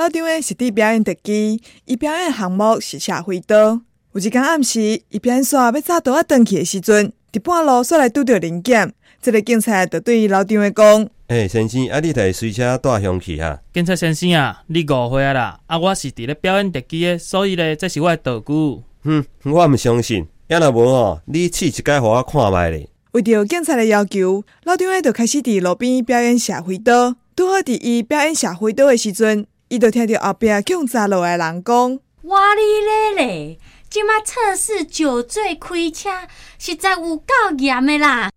老张的实地表演特技，伊表演项目是社会刀。有一天暗时，伊表演煞要早倒啊，转去的时阵，伫半路煞来拄着零件，这个警察就对老张的讲：，诶、先生，啊，你台随车带凶去啊？警察先生啊，你误会啊啦！啊，我是伫咧表演特技的，所以咧，这是我的道具。哼，我毋相信，要若无吼，你试一解互我看卖咧。为着警察的要求，老张的就开始伫路边表演社会刀。拄好伫伊表演社会刀的时阵，伊就听到后壁警察落来的人讲：，我哩咧咧，即马测试酒醉开车，实在有够严的啦！